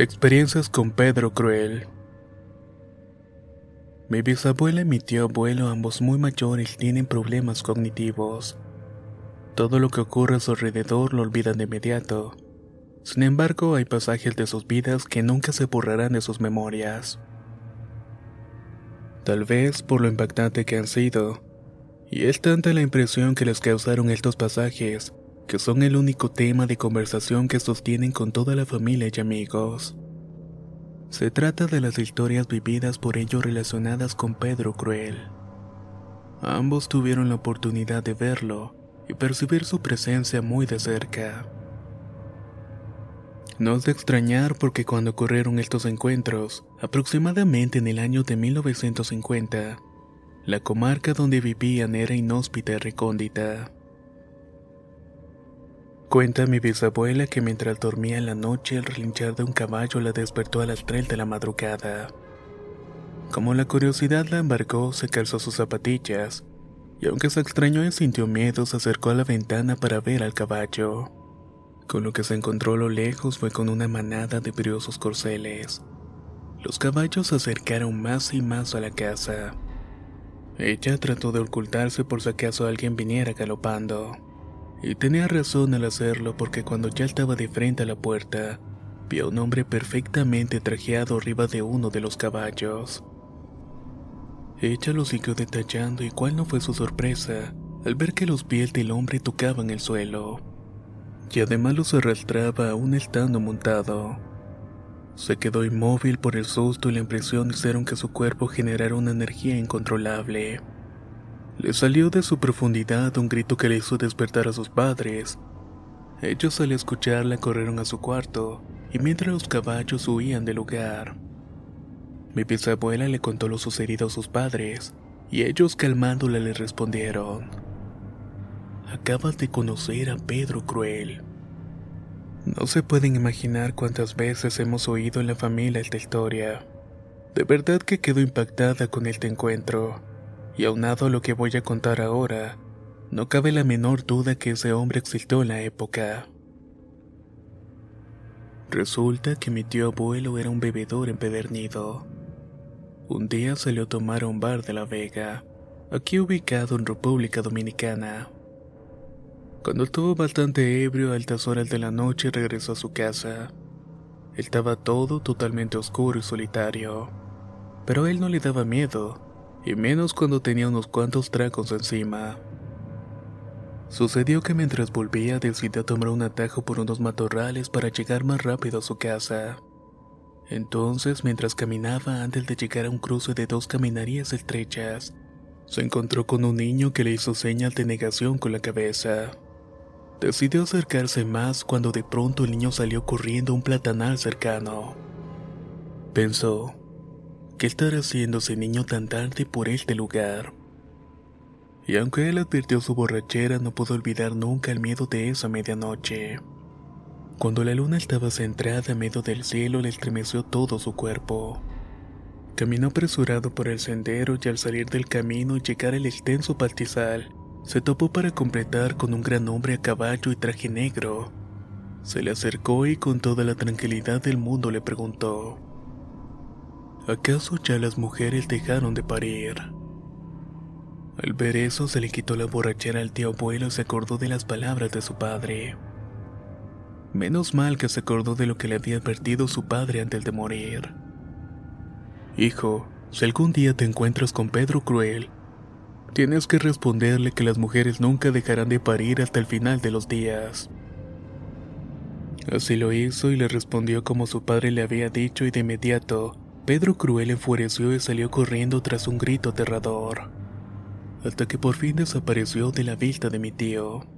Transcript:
Experiencias con Pedro Cruel. Mi bisabuela y mi tío abuelo, ambos muy mayores, tienen problemas cognitivos. Todo lo que ocurre a su alrededor lo olvidan de inmediato. Sin embargo, hay pasajes de sus vidas que nunca se borrarán de sus memorias. Tal vez por lo impactante que han sido, y es tanta la impresión que les causaron estos pasajes, que son el único tema de conversación que sostienen con toda la familia y amigos. Se trata de las historias vividas por ellos relacionadas con Pedro Cruel. Ambos tuvieron la oportunidad de verlo y percibir su presencia muy de cerca. No es de extrañar porque cuando ocurrieron estos encuentros, aproximadamente en el año de 1950, la comarca donde vivían era inhóspita y recóndita. Cuenta mi bisabuela que mientras dormía en la noche el relinchar de un caballo la despertó a las 3 de la madrugada. Como la curiosidad la embarcó, se calzó sus zapatillas, y aunque se extrañó y sintió miedo, se acercó a la ventana para ver al caballo. Con lo que se encontró a lo lejos fue con una manada de briosos corceles. Los caballos se acercaron más y más a la casa. Ella trató de ocultarse por si acaso alguien viniera galopando. Y tenía razón al hacerlo porque cuando ya estaba de frente a la puerta, vio a un hombre perfectamente trajeado arriba de uno de los caballos. Ella lo siguió detallando y cuál no fue su sorpresa al ver que los pies del hombre tocaban el suelo. Y además los arrastraba aún estando montado. Se quedó inmóvil por el susto y la impresión hicieron que su cuerpo generara una energía incontrolable. Le salió de su profundidad un grito que le hizo despertar a sus padres. Ellos al escucharla corrieron a su cuarto, y mientras los caballos huían del lugar. Mi bisabuela le contó lo sucedido a sus padres, y ellos calmándola le respondieron. Acabas de conocer a Pedro Cruel. No se pueden imaginar cuántas veces hemos oído en la familia esta historia. De verdad que quedo impactada con este encuentro y aunado a lo que voy a contar ahora, no cabe la menor duda que ese hombre existió en la época. Resulta que mi tío abuelo era un bebedor empedernido. Un día salió a tomar a un bar de La Vega, aquí ubicado en República Dominicana. Cuando estuvo bastante ebrio a altas horas de la noche regresó a su casa. Estaba todo totalmente oscuro y solitario, pero a él no le daba miedo, y menos cuando tenía unos cuantos tragos encima. Sucedió que mientras volvía decidió tomar un atajo por unos matorrales para llegar más rápido a su casa. Entonces, mientras caminaba antes de llegar a un cruce de dos caminarías estrechas, Se encontró con un niño que le hizo señas de negación con la cabeza. Decidió acercarse más cuando de pronto el niño salió corriendo a un platanal cercano. Pensó, ¿qué estará haciendo ese niño tan tarde por este lugar? Y aunque él advirtió su borrachera, no pudo olvidar nunca el miedo de esa medianoche. Cuando la luna estaba centrada en medio del cielo, le estremeció todo su cuerpo. Caminó apresurado por el sendero y al salir del camino y llegar al extenso pastizal, se topó para completar con un gran hombre a caballo y traje negro. Se le acercó y con toda la tranquilidad del mundo le preguntó, ¿acaso ya las mujeres dejaron de parir? Al ver eso se le quitó la borrachera al tío abuelo y se acordó de las palabras de su padre. Menos mal que se acordó de lo que le había advertido su padre antes de morir. Hijo, si algún día te encuentras con Pedro Cruel, tienes que responderle que las mujeres nunca dejarán de parir hasta el final de los días. Así lo hizo y le respondió como su padre le había dicho y de inmediato, Pedro Cruel enfureció y salió corriendo tras un grito aterrador hasta que por fin desapareció de la vista de mi tío.